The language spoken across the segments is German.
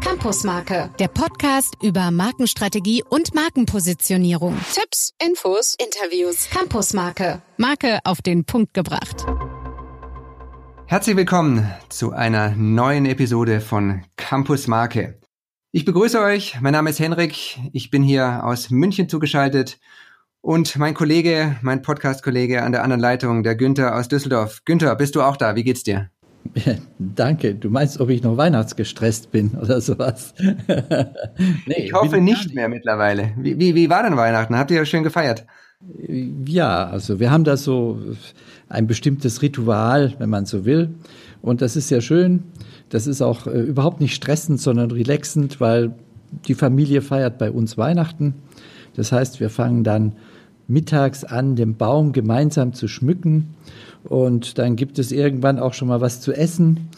Campusmarke, der Podcast über Markenstrategie und Markenpositionierung. Tipps, Infos, Interviews. Campusmarke, Marke auf den Punkt gebracht. Herzlich willkommen zu einer neuen Episode von Campus Marke. Ich begrüße euch. Mein Name ist Henrik. Ich bin hier aus München zugeschaltet und mein Kollege, mein Podcast-Kollege an der anderen Leitung, der Günther aus Düsseldorf. Günther, bist du auch da? Wie geht's dir? Danke. Du meinst, ob ich noch weihnachtsgestresst bin oder sowas? nee, ich hoffe nicht mehr mittlerweile. Wie, wie, wie war denn Weihnachten? Habt ihr ja schön gefeiert? Ja, also wir haben da so ein bestimmtes Ritual, wenn man so will. Und das ist sehr schön. Das ist auch äh, überhaupt nicht stressend, sondern relaxend, weil die Familie feiert bei uns Weihnachten. Das heißt, wir fangen dann mittags an, den Baum gemeinsam zu schmücken. Und dann gibt es irgendwann auch schon mal was zu essen.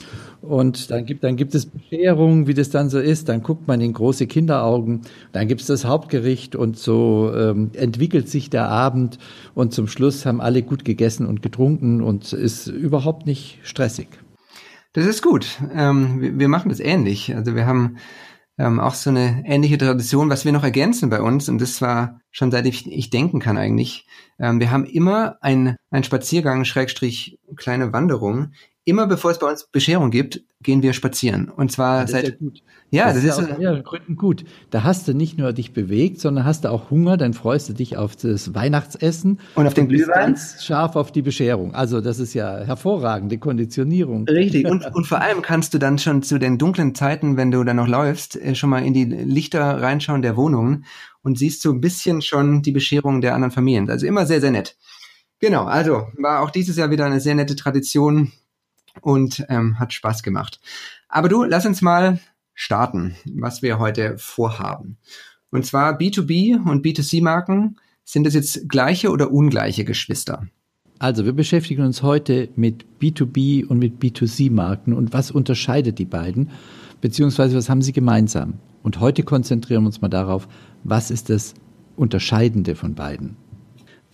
Und dann gibt, dann gibt es Bescherung, wie das dann so ist. Dann guckt man in große Kinderaugen. Dann gibt es das Hauptgericht und so ähm, entwickelt sich der Abend. Und zum Schluss haben alle gut gegessen und getrunken und ist überhaupt nicht stressig. Das ist gut. Ähm, wir, wir machen das ähnlich. Also wir haben ähm, auch so eine ähnliche Tradition, was wir noch ergänzen bei uns, und das war schon seit ich, ich denken kann eigentlich. Ähm, wir haben immer ein, ein Spaziergang, Schrägstrich, kleine Wanderung immer bevor es bei uns Bescherung gibt, gehen wir spazieren. Und zwar das seit. Ist ja, gut. ja, das, das ist, ja aus mehreren Gründen gut. Da hast du nicht nur dich bewegt, sondern hast du auch Hunger, dann freust du dich auf das Weihnachtsessen. Und auf den Glühwein. ganz scharf auf die Bescherung. Also, das ist ja hervorragende Konditionierung. Richtig. Und, und vor allem kannst du dann schon zu den dunklen Zeiten, wenn du dann noch läufst, äh, schon mal in die Lichter reinschauen der Wohnungen und siehst so ein bisschen schon die Bescherung der anderen Familien. Also immer sehr, sehr nett. Genau, also war auch dieses Jahr wieder eine sehr nette Tradition, und ähm, hat Spaß gemacht. Aber du, lass uns mal starten, was wir heute vorhaben. Und zwar B2B und B2C-Marken. Sind das jetzt gleiche oder ungleiche Geschwister? Also wir beschäftigen uns heute mit B2B und mit B2C-Marken und was unterscheidet die beiden, beziehungsweise was haben sie gemeinsam. Und heute konzentrieren wir uns mal darauf, was ist das Unterscheidende von beiden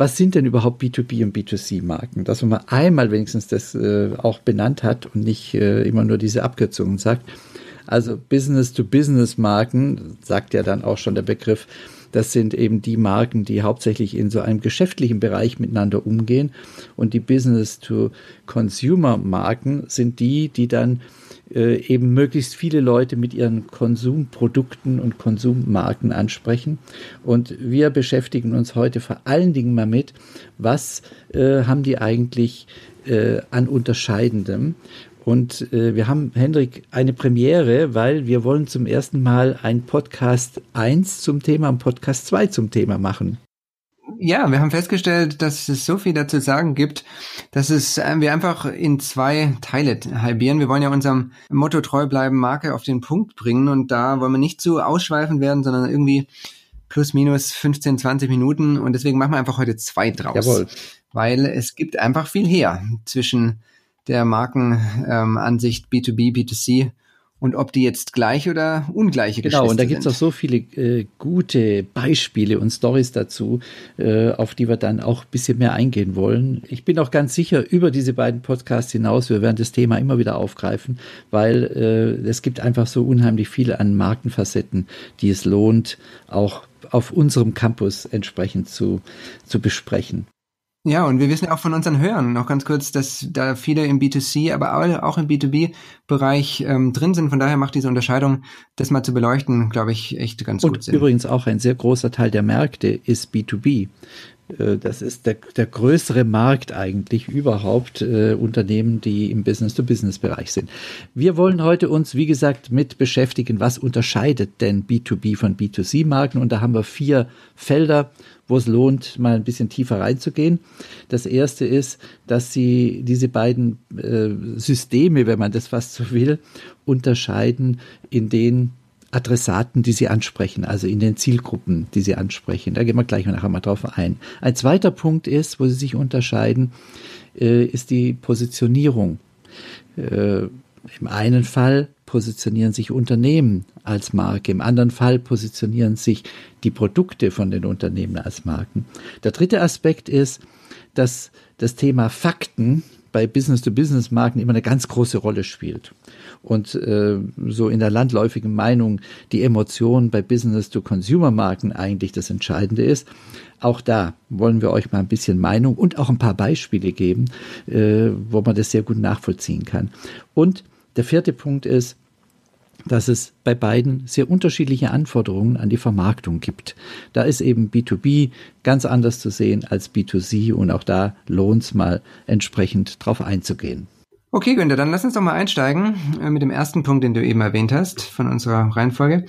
was sind denn überhaupt B2B und B2C-Marken? Dass man mal einmal wenigstens das äh, auch benannt hat und nicht äh, immer nur diese Abkürzungen sagt. Also Business-to-Business-Marken, sagt ja dann auch schon der Begriff, das sind eben die Marken, die hauptsächlich in so einem geschäftlichen Bereich miteinander umgehen. Und die Business-to-Consumer-Marken sind die, die dann äh, eben möglichst viele Leute mit ihren Konsumprodukten und Konsummarken ansprechen. Und wir beschäftigen uns heute vor allen Dingen mal mit, was äh, haben die eigentlich äh, an Unterscheidendem. Und äh, wir haben, Hendrik, eine Premiere, weil wir wollen zum ersten Mal ein Podcast 1 zum Thema und Podcast 2 zum Thema machen. Ja, wir haben festgestellt, dass es so viel dazu sagen gibt, dass es äh, wir einfach in zwei Teile halbieren. Wir wollen ja unserem Motto treu bleiben, Marke auf den Punkt bringen und da wollen wir nicht zu ausschweifend werden, sondern irgendwie plus minus 15, 20 Minuten und deswegen machen wir einfach heute zwei draus. Jawohl. Weil es gibt einfach viel her zwischen der Markenansicht ähm, B2B, B2C und ob die jetzt gleich oder ungleiche Genau, und da gibt es auch so viele äh, gute Beispiele und Stories dazu, äh, auf die wir dann auch ein bisschen mehr eingehen wollen. Ich bin auch ganz sicher, über diese beiden Podcasts hinaus, wir werden das Thema immer wieder aufgreifen, weil äh, es gibt einfach so unheimlich viele an Markenfacetten, die es lohnt, auch auf unserem Campus entsprechend zu, zu besprechen. Ja, und wir wissen ja auch von unseren Hörern noch ganz kurz, dass da viele im B2C, aber auch im B2B-Bereich ähm, drin sind. Von daher macht diese Unterscheidung, das mal zu beleuchten, glaube ich, echt ganz und gut Sinn. Übrigens auch ein sehr großer Teil der Märkte ist B2B. Äh, das ist der, der größere Markt eigentlich überhaupt, äh, Unternehmen, die im Business-to-Business-Bereich sind. Wir wollen heute uns, wie gesagt, mit beschäftigen, was unterscheidet denn B2B von B2C-Marken? Und da haben wir vier Felder, wo es lohnt, mal ein bisschen tiefer reinzugehen. Das erste ist, dass sie diese beiden äh, Systeme, wenn man das fast so will, unterscheiden in den Adressaten, die sie ansprechen, also in den Zielgruppen, die sie ansprechen. Da gehen wir gleich nachher mal drauf ein. Ein zweiter Punkt ist, wo sie sich unterscheiden, äh, ist die Positionierung. Äh, Im einen Fall positionieren sich Unternehmen als Marke, im anderen Fall positionieren sich die Produkte von den Unternehmen als Marken. Der dritte Aspekt ist, dass das Thema Fakten bei Business-to-Business-Marken immer eine ganz große Rolle spielt. Und äh, so in der landläufigen Meinung die Emotion bei Business-to-Consumer-Marken eigentlich das Entscheidende ist. Auch da wollen wir euch mal ein bisschen Meinung und auch ein paar Beispiele geben, äh, wo man das sehr gut nachvollziehen kann. Und der vierte Punkt ist, dass es bei beiden sehr unterschiedliche Anforderungen an die Vermarktung gibt. Da ist eben B2B ganz anders zu sehen als B2C und auch da lohnt es mal entsprechend drauf einzugehen. Okay, Günther, dann lass uns doch mal einsteigen äh, mit dem ersten Punkt, den du eben erwähnt hast von unserer Reihenfolge.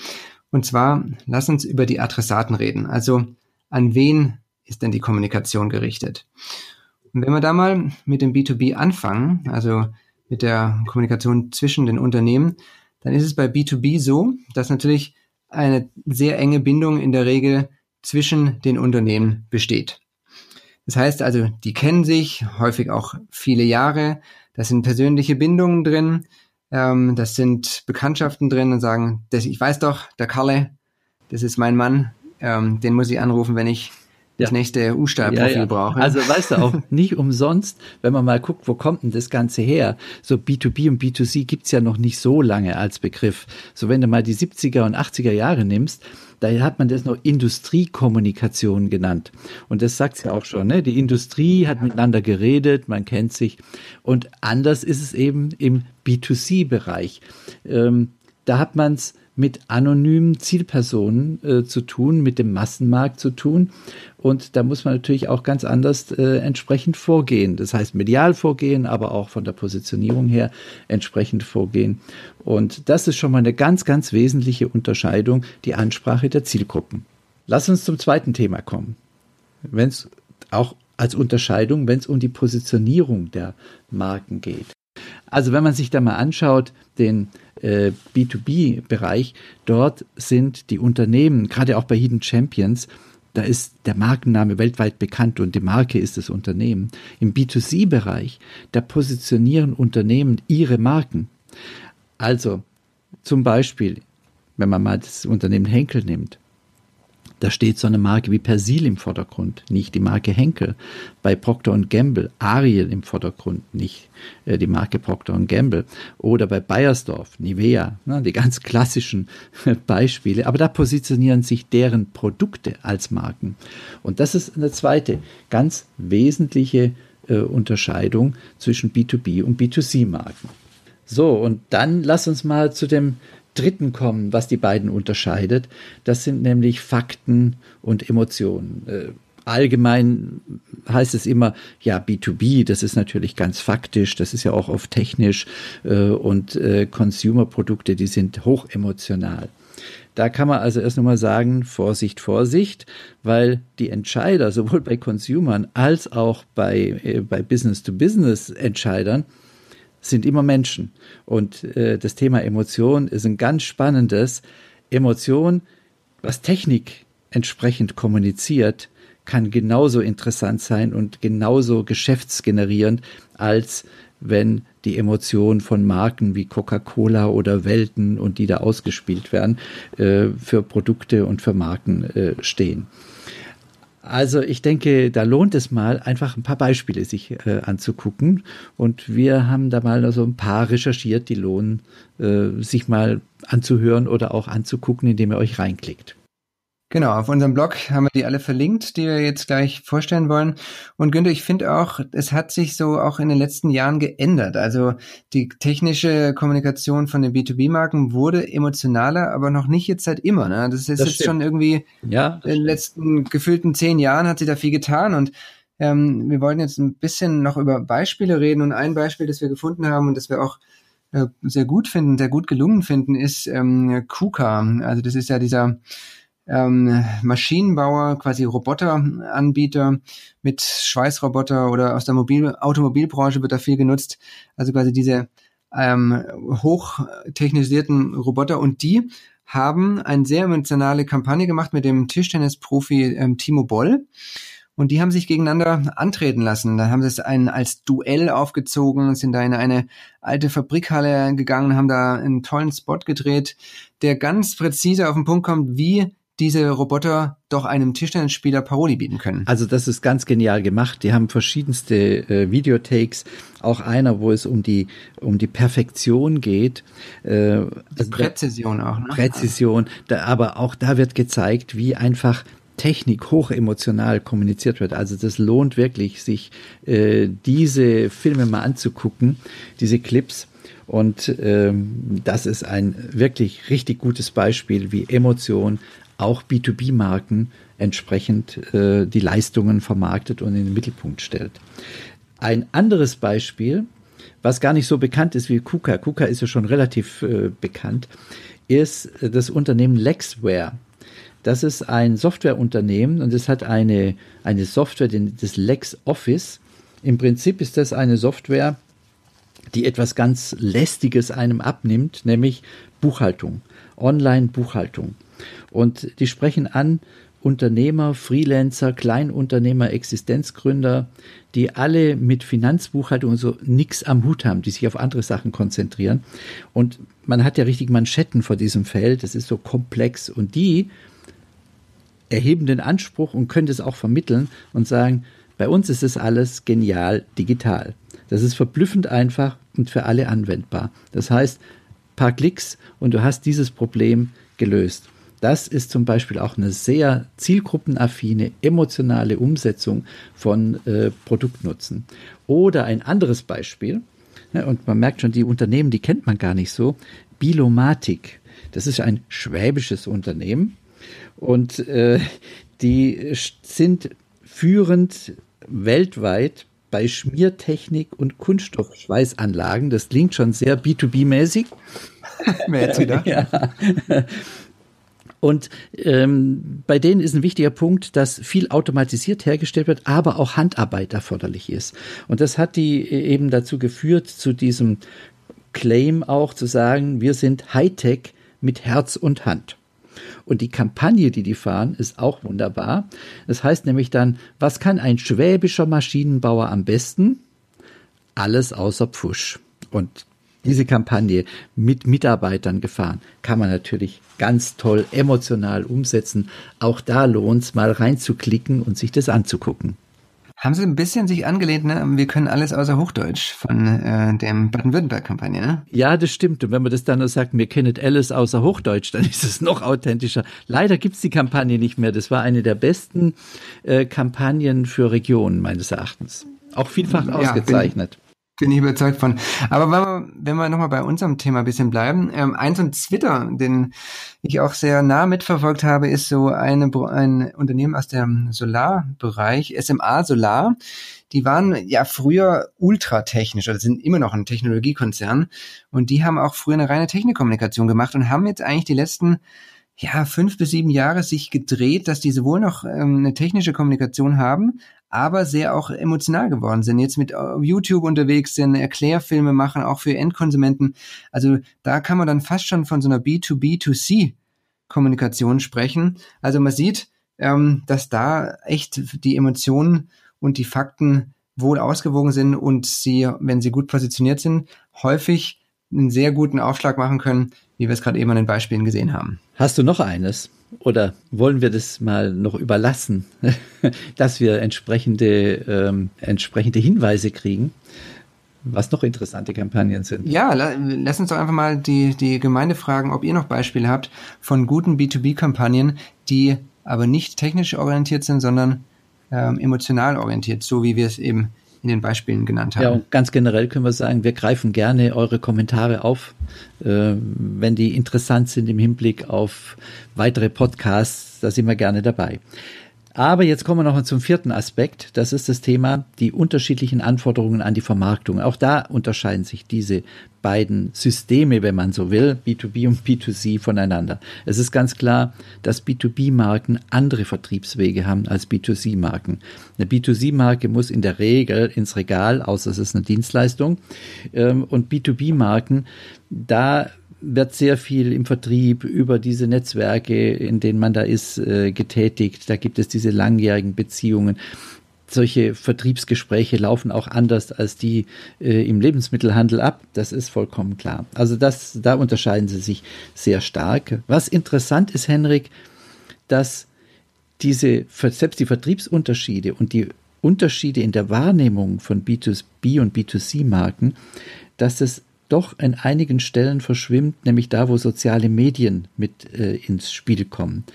Und zwar, lass uns über die Adressaten reden. Also, an wen ist denn die Kommunikation gerichtet? Und wenn wir da mal mit dem B2B anfangen, also mit der Kommunikation zwischen den Unternehmen, dann ist es bei B2B so, dass natürlich eine sehr enge Bindung in der Regel zwischen den Unternehmen besteht. Das heißt also, die kennen sich häufig auch viele Jahre, da sind persönliche Bindungen drin, ähm, das sind Bekanntschaften drin und sagen, das, ich weiß doch, der Kalle, das ist mein Mann, ähm, den muss ich anrufen, wenn ich das nächste U-Stahl-Profil ja, ja. brauche. Also weißt du auch, nicht umsonst, wenn man mal guckt, wo kommt denn das Ganze her? So B2B und B2C gibt's ja noch nicht so lange als Begriff. So wenn du mal die 70er und 80er Jahre nimmst, da hat man das noch Industriekommunikation genannt. Und das sagt's ja auch schon, ne? Die Industrie hat miteinander geredet, man kennt sich. Und anders ist es eben im B2C-Bereich. Ähm, da hat man's mit anonymen Zielpersonen äh, zu tun, mit dem Massenmarkt zu tun. Und da muss man natürlich auch ganz anders äh, entsprechend vorgehen. Das heißt, medial vorgehen, aber auch von der Positionierung her entsprechend vorgehen. Und das ist schon mal eine ganz, ganz wesentliche Unterscheidung, die Ansprache der Zielgruppen. Lass uns zum zweiten Thema kommen. Wenn es auch als Unterscheidung, wenn es um die Positionierung der Marken geht. Also wenn man sich da mal anschaut, den äh, B2B-Bereich, dort sind die Unternehmen, gerade auch bei Hidden Champions, da ist der Markenname weltweit bekannt und die Marke ist das Unternehmen. Im B2C-Bereich, da positionieren Unternehmen ihre Marken. Also zum Beispiel, wenn man mal das Unternehmen Henkel nimmt, da steht so eine Marke wie Persil im Vordergrund, nicht die Marke Henkel. Bei Procter Gamble Ariel im Vordergrund, nicht äh, die Marke Procter Gamble. Oder bei Bayersdorf Nivea, ne, die ganz klassischen Beispiele. Aber da positionieren sich deren Produkte als Marken. Und das ist eine zweite ganz wesentliche äh, Unterscheidung zwischen B2B und B2C-Marken. So, und dann lass uns mal zu dem Dritten kommen, was die beiden unterscheidet. Das sind nämlich Fakten und Emotionen. Äh, allgemein heißt es immer, ja, B2B, das ist natürlich ganz faktisch, das ist ja auch oft technisch äh, und äh, Consumer-Produkte, die sind hochemotional. Da kann man also erst nochmal sagen, Vorsicht, Vorsicht, weil die Entscheider sowohl bei Consumern als auch bei, bei Business-to-Business-Entscheidern sind immer Menschen. Und äh, das Thema Emotion ist ein ganz spannendes. Emotion, was Technik entsprechend kommuniziert, kann genauso interessant sein und genauso geschäftsgenerierend, als wenn die Emotionen von Marken wie Coca-Cola oder Welten und die da ausgespielt werden, äh, für Produkte und für Marken äh, stehen. Also ich denke, da lohnt es mal, einfach ein paar Beispiele sich äh, anzugucken. Und wir haben da mal so ein paar recherchiert, die lohnen, äh, sich mal anzuhören oder auch anzugucken, indem ihr euch reinklickt. Genau, auf unserem Blog haben wir die alle verlinkt, die wir jetzt gleich vorstellen wollen. Und Günther, ich finde auch, es hat sich so auch in den letzten Jahren geändert. Also die technische Kommunikation von den B2B-Marken wurde emotionaler, aber noch nicht jetzt seit immer. Ne? Das ist das jetzt stimmt. schon irgendwie ja, in den letzten gefühlten zehn Jahren hat sich da viel getan und ähm, wir wollen jetzt ein bisschen noch über Beispiele reden und ein Beispiel, das wir gefunden haben und das wir auch äh, sehr gut finden, sehr gut gelungen finden, ist ähm, KUKA. Also das ist ja dieser ähm, Maschinenbauer, quasi Roboteranbieter mit Schweißroboter oder aus der Mobil Automobilbranche wird da viel genutzt. Also quasi diese ähm, hochtechnisierten Roboter und die haben eine sehr emotionale Kampagne gemacht mit dem Tischtennisprofi ähm, Timo Boll. Und die haben sich gegeneinander antreten lassen. Da haben sie es ein, als Duell aufgezogen, sind da in eine alte Fabrikhalle gegangen, haben da einen tollen Spot gedreht, der ganz präzise auf den Punkt kommt, wie diese Roboter doch einem Tischtennisspieler Paroli bieten können. Also das ist ganz genial gemacht. Die haben verschiedenste äh, Videotakes, auch einer, wo es um die um die Perfektion geht. Äh, also Präzision auch. Ne? Präzision, da, aber auch da wird gezeigt, wie einfach Technik hochemotional kommuniziert wird. Also das lohnt wirklich, sich äh, diese Filme mal anzugucken, diese Clips. Und ähm, das ist ein wirklich richtig gutes Beispiel, wie Emotion auch B2B-Marken entsprechend äh, die Leistungen vermarktet und in den Mittelpunkt stellt. Ein anderes Beispiel, was gar nicht so bekannt ist wie KUKA, KUKA ist ja schon relativ äh, bekannt, ist das Unternehmen Lexware. Das ist ein Softwareunternehmen und es hat eine, eine Software, das LexOffice. Im Prinzip ist das eine Software, die etwas ganz Lästiges einem abnimmt, nämlich Buchhaltung, Online-Buchhaltung. Und die sprechen an Unternehmer, Freelancer, Kleinunternehmer, Existenzgründer, die alle mit Finanzbuchhaltung und so nichts am Hut haben, die sich auf andere Sachen konzentrieren. Und man hat ja richtig Manschetten vor diesem Feld, das ist so komplex. Und die erheben den Anspruch und können es auch vermitteln und sagen, bei uns ist es alles genial digital. Das ist verblüffend einfach und für alle anwendbar. Das heißt, paar Klicks und du hast dieses Problem gelöst. Das ist zum Beispiel auch eine sehr zielgruppenaffine, emotionale Umsetzung von äh, Produktnutzen. Oder ein anderes Beispiel, ne, und man merkt schon, die Unternehmen, die kennt man gar nicht so, Bilomatik. Das ist ein schwäbisches Unternehmen und äh, die sind führend weltweit bei Schmiertechnik und Kunststoffschweißanlagen. Das klingt schon sehr B2B-mäßig. Mehr wieder. ja. Und ähm, bei denen ist ein wichtiger Punkt, dass viel automatisiert hergestellt wird, aber auch Handarbeit erforderlich ist. Und das hat die eben dazu geführt, zu diesem Claim auch zu sagen, wir sind Hightech mit Herz und Hand. Und die Kampagne, die die fahren, ist auch wunderbar. Das heißt nämlich dann, was kann ein schwäbischer Maschinenbauer am besten? Alles außer Pfusch. Und diese Kampagne mit Mitarbeitern gefahren, kann man natürlich ganz toll emotional umsetzen. Auch da lohnt es mal reinzuklicken und sich das anzugucken. Haben Sie ein bisschen sich angelehnt, ne? Wir können alles außer Hochdeutsch von äh, dem Baden-Württemberg-Kampagne, ne? Ja, das stimmt. Und wenn man das dann nur sagt, wir kennen alles außer Hochdeutsch, dann ist es noch authentischer. Leider gibt's die Kampagne nicht mehr. Das war eine der besten äh, Kampagnen für Regionen, meines Erachtens. Auch vielfach ja, ausgezeichnet. Bin ich überzeugt von. Aber wenn wir, wenn wir nochmal bei unserem Thema ein bisschen bleiben, ähm, eins und Twitter, den ich auch sehr nah mitverfolgt habe, ist so eine, ein Unternehmen aus dem Solarbereich, SMA Solar. Die waren ja früher ultratechnisch, also sind immer noch ein Technologiekonzern. Und die haben auch früher eine reine Technikkommunikation gemacht und haben jetzt eigentlich die letzten ja, fünf bis sieben Jahre sich gedreht, dass die sowohl noch ähm, eine technische Kommunikation haben, aber sehr auch emotional geworden sind, jetzt mit äh, YouTube unterwegs sind, Erklärfilme machen, auch für Endkonsumenten. Also da kann man dann fast schon von so einer B2B2C Kommunikation sprechen. Also man sieht, ähm, dass da echt die Emotionen und die Fakten wohl ausgewogen sind und sie, wenn sie gut positioniert sind, häufig einen sehr guten Aufschlag machen können, wie wir es gerade eben an den Beispielen gesehen haben. Hast du noch eines? Oder wollen wir das mal noch überlassen, dass wir entsprechende, ähm, entsprechende Hinweise kriegen, was noch interessante Kampagnen sind? Ja, la lass uns doch einfach mal die, die Gemeinde fragen, ob ihr noch Beispiele habt von guten B2B-Kampagnen, die aber nicht technisch orientiert sind, sondern ähm, emotional orientiert, so wie wir es eben in den Beispielen genannt haben. Ja, und ganz generell können wir sagen, wir greifen gerne eure Kommentare auf, äh, wenn die interessant sind im Hinblick auf weitere Podcasts, da sind wir gerne dabei. Aber jetzt kommen wir noch zum vierten Aspekt. Das ist das Thema, die unterschiedlichen Anforderungen an die Vermarktung. Auch da unterscheiden sich diese beiden Systeme, wenn man so will, B2B und B2C voneinander. Es ist ganz klar, dass B2B-Marken andere Vertriebswege haben als B2C-Marken. Eine B2C-Marke muss in der Regel ins Regal, außer es ist eine Dienstleistung. Ähm, und B2B-Marken, da wird sehr viel im Vertrieb über diese Netzwerke, in denen man da ist, äh, getätigt. Da gibt es diese langjährigen Beziehungen. Solche Vertriebsgespräche laufen auch anders als die äh, im Lebensmittelhandel ab. Das ist vollkommen klar. Also das, da unterscheiden sie sich sehr stark. Was interessant ist, Henrik, dass diese, selbst die Vertriebsunterschiede und die Unterschiede in der Wahrnehmung von B2B und B2C-Marken, dass es doch an einigen Stellen verschwimmt, nämlich da, wo soziale Medien mit äh, ins Spiel kommen.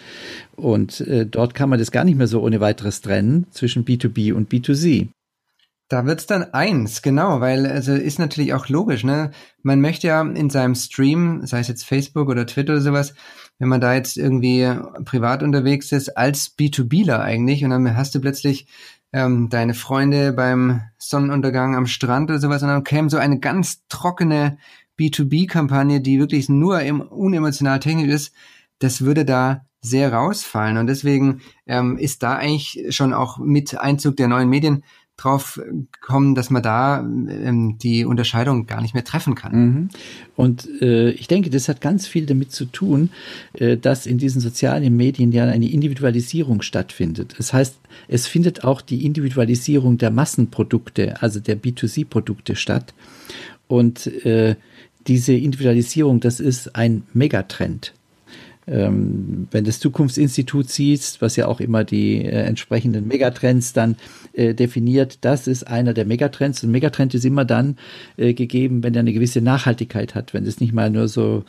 Und äh, dort kann man das gar nicht mehr so ohne weiteres trennen zwischen B2B und B2C. Da wird's dann eins, genau, weil also ist natürlich auch logisch, ne? Man möchte ja in seinem Stream, sei es jetzt Facebook oder Twitter oder sowas, wenn man da jetzt irgendwie privat unterwegs ist, als B2Bler eigentlich und dann hast du plötzlich ähm, deine Freunde beim Sonnenuntergang am Strand oder sowas und dann käme so eine ganz trockene B2B-Kampagne, die wirklich nur im unemotional technisch ist, das würde da sehr rausfallen. Und deswegen ähm, ist da eigentlich schon auch mit Einzug der neuen Medien drauf kommen, dass man da ähm, die Unterscheidung gar nicht mehr treffen kann. Mhm. Und äh, ich denke, das hat ganz viel damit zu tun, äh, dass in diesen sozialen Medien ja eine Individualisierung stattfindet. Das heißt, es findet auch die Individualisierung der Massenprodukte, also der B2C-Produkte statt. Und äh, diese Individualisierung, das ist ein Megatrend ähm, wenn das Zukunftsinstitut siehst, was ja auch immer die äh, entsprechenden Megatrends dann äh, definiert, das ist einer der Megatrends. Und Megatrend ist immer dann äh, gegeben, wenn er eine gewisse Nachhaltigkeit hat, wenn es nicht mal nur so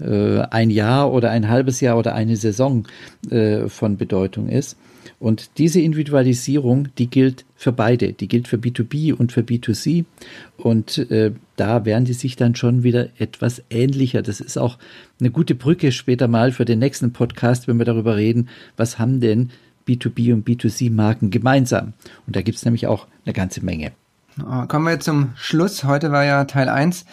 äh, ein Jahr oder ein halbes Jahr oder eine Saison äh, von Bedeutung ist. Und diese Individualisierung, die gilt für beide. Die gilt für B2B und für B2C. Und äh, da werden die sich dann schon wieder etwas ähnlicher. Das ist auch eine gute Brücke später mal für den nächsten Podcast, wenn wir darüber reden, was haben denn B2B und B2C-Marken gemeinsam. Und da gibt es nämlich auch eine ganze Menge. Kommen wir zum Schluss. Heute war ja Teil 1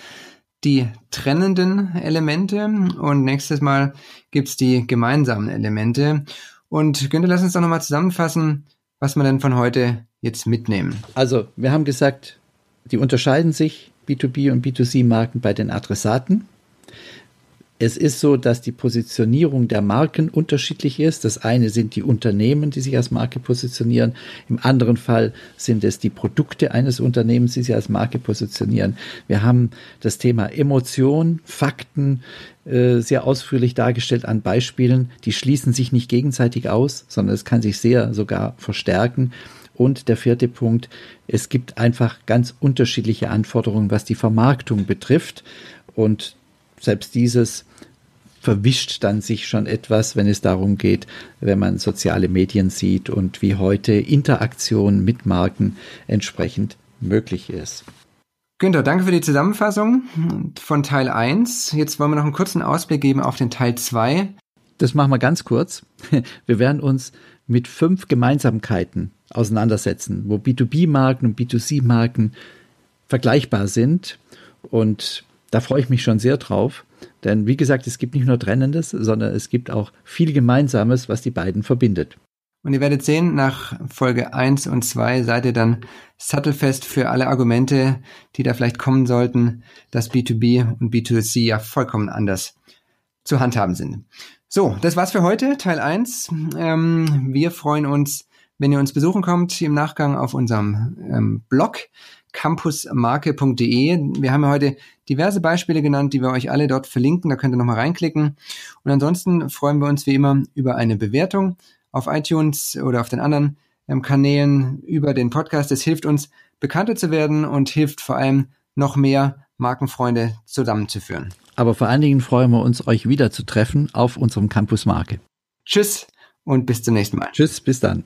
die trennenden Elemente und nächstes Mal gibt's die gemeinsamen Elemente. Und Günther, lass uns doch nochmal zusammenfassen, was wir denn von heute jetzt mitnehmen. Also, wir haben gesagt, die unterscheiden sich B2B und B2C-Marken bei den Adressaten. Es ist so, dass die Positionierung der Marken unterschiedlich ist. Das eine sind die Unternehmen, die sich als Marke positionieren. Im anderen Fall sind es die Produkte eines Unternehmens, die sich als Marke positionieren. Wir haben das Thema Emotion, Fakten äh, sehr ausführlich dargestellt an Beispielen. Die schließen sich nicht gegenseitig aus, sondern es kann sich sehr sogar verstärken. Und der vierte Punkt, es gibt einfach ganz unterschiedliche Anforderungen, was die Vermarktung betrifft. Und selbst dieses verwischt dann sich schon etwas, wenn es darum geht, wenn man soziale Medien sieht und wie heute Interaktion mit Marken entsprechend möglich ist. Günther, danke für die Zusammenfassung von Teil 1. Jetzt wollen wir noch einen kurzen Ausblick geben auf den Teil 2. Das machen wir ganz kurz. Wir werden uns mit fünf Gemeinsamkeiten auseinandersetzen, wo B2B-Marken und B2C-Marken vergleichbar sind. Und da freue ich mich schon sehr drauf. Denn wie gesagt, es gibt nicht nur Trennendes, sondern es gibt auch viel Gemeinsames, was die beiden verbindet. Und ihr werdet sehen, nach Folge 1 und 2 seid ihr dann sattelfest für alle Argumente, die da vielleicht kommen sollten, dass B2B und B2C ja vollkommen anders zu handhaben sind. So, das war's für heute, Teil 1. Ähm, wir freuen uns, wenn ihr uns besuchen kommt im Nachgang auf unserem ähm, Blog campusmarke.de. Wir haben ja heute diverse Beispiele genannt, die wir euch alle dort verlinken. Da könnt ihr nochmal reinklicken. Und ansonsten freuen wir uns wie immer über eine Bewertung auf iTunes oder auf den anderen ähm, Kanälen über den Podcast. Es hilft uns, bekannter zu werden und hilft vor allem noch mehr Markenfreunde zusammenzuführen. Aber vor allen Dingen freuen wir uns, euch wieder zu treffen auf unserem Campus Marke. Tschüss und bis zum nächsten Mal. Tschüss, bis dann.